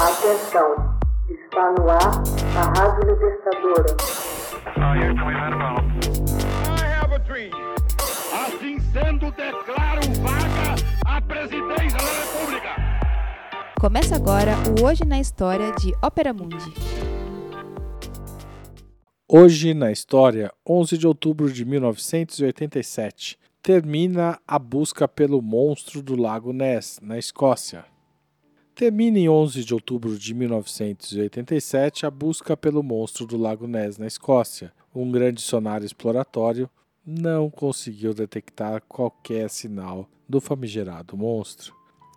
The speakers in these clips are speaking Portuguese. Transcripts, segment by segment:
Atenção, está no ar a Rádio Libertadora. Assim sendo, declaro vaga a presidência da República. Começa agora o Hoje na História de Ópera Mundi. Hoje na história, 11 de outubro de 1987, termina a busca pelo monstro do Lago Ness, na Escócia. Termina em 11 de outubro de 1987 a busca pelo monstro do Lago Ness, na Escócia. Um grande sonar exploratório não conseguiu detectar qualquer sinal do famigerado monstro.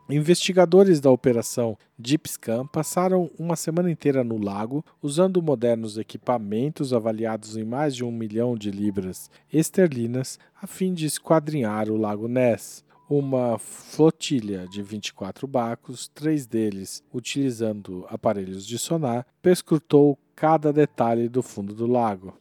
Investigadores da operação Deep Scan passaram uma semana inteira no lago usando modernos equipamentos avaliados em mais de um milhão de libras esterlinas a fim de esquadrinhar o Lago Ness. Uma flotilha de 24 barcos, três deles utilizando aparelhos de sonar, perscrutou cada detalhe do fundo do lago.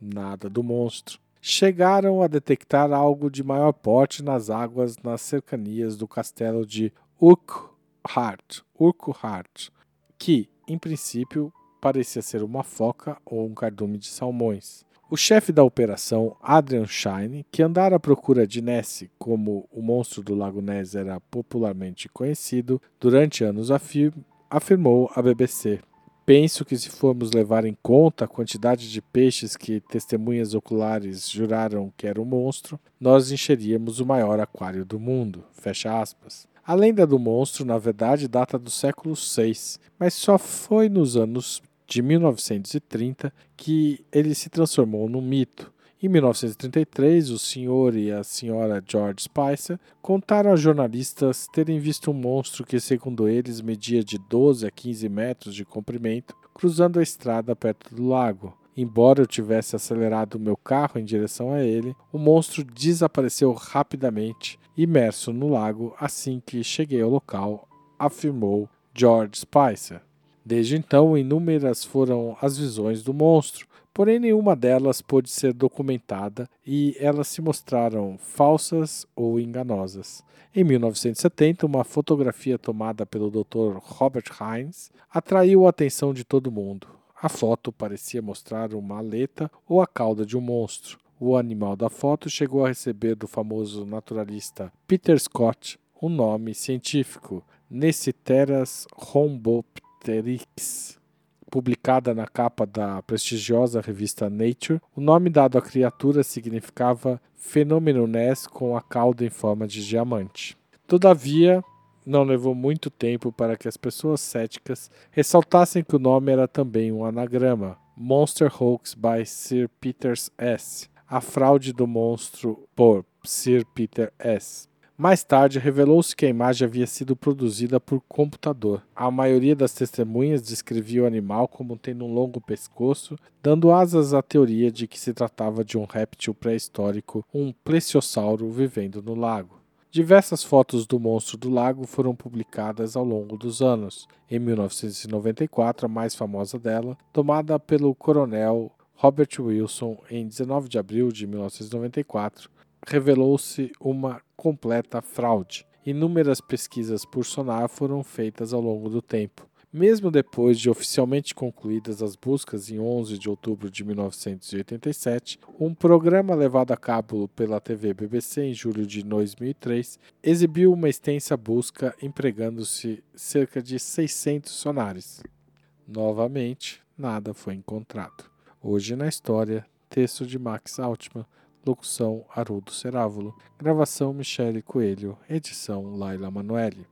Nada do monstro chegaram a detectar algo de maior porte nas águas nas cercanias do castelo de Urquhart, Urquhart que, em princípio, parecia ser uma foca ou um cardume de salmões. O chefe da operação, Adrian Shine, que andara à procura de Nessie, como o monstro do Lago Ness era popularmente conhecido, durante anos afirmou à BBC Penso que se formos levar em conta a quantidade de peixes que testemunhas oculares juraram que era um monstro, nós encheríamos o maior aquário do mundo. Fecha aspas. A lenda do monstro, na verdade, data do século VI, mas só foi nos anos de 1930 que ele se transformou num mito. Em 1933, o senhor e a senhora George Spicer contaram a jornalistas terem visto um monstro que, segundo eles, media de 12 a 15 metros de comprimento, cruzando a estrada perto do lago. Embora eu tivesse acelerado o meu carro em direção a ele, o monstro desapareceu rapidamente, imerso no lago, assim que cheguei ao local, afirmou George Spicer. Desde então, inúmeras foram as visões do monstro, porém nenhuma delas pôde ser documentada e elas se mostraram falsas ou enganosas. Em 1970, uma fotografia tomada pelo Dr. Robert Hines atraiu a atenção de todo mundo. A foto parecia mostrar uma aleta ou a cauda de um monstro. O animal da foto chegou a receber do famoso naturalista Peter Scott um nome científico, Neciteras rhombopteryx publicada na capa da prestigiosa revista Nature, o nome dado à criatura significava fenômeno Ness com a cauda em forma de diamante. Todavia, não levou muito tempo para que as pessoas céticas ressaltassem que o nome era também um anagrama, Monster Hoax by Sir Peter S. A fraude do monstro por Sir Peter S. Mais tarde, revelou-se que a imagem havia sido produzida por computador. A maioria das testemunhas descrevia o animal como tendo um longo pescoço, dando asas à teoria de que se tratava de um réptil pré-histórico, um plesiosauro vivendo no lago. Diversas fotos do monstro do lago foram publicadas ao longo dos anos. Em 1994, a mais famosa dela, tomada pelo coronel Robert Wilson em 19 de abril de 1994, revelou-se uma completa fraude. Inúmeras pesquisas por sonar foram feitas ao longo do tempo. Mesmo depois de oficialmente concluídas as buscas em 11 de outubro de 1987, um programa levado a cabo pela TV BBC em julho de 2003 exibiu uma extensa busca empregando-se cerca de 600 sonares. Novamente, nada foi encontrado. Hoje na história, texto de Max Altman, Locução Arudo Cerávulo. Gravação Michele Coelho. Edição Laila Manoeli.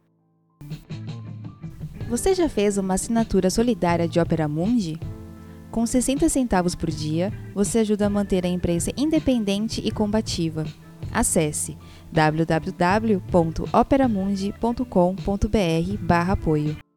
Você já fez uma assinatura solidária de Opera Mundi? Com 60 centavos por dia, você ajuda a manter a imprensa independente e combativa. Acesse www.operamundi.com.br/apoio.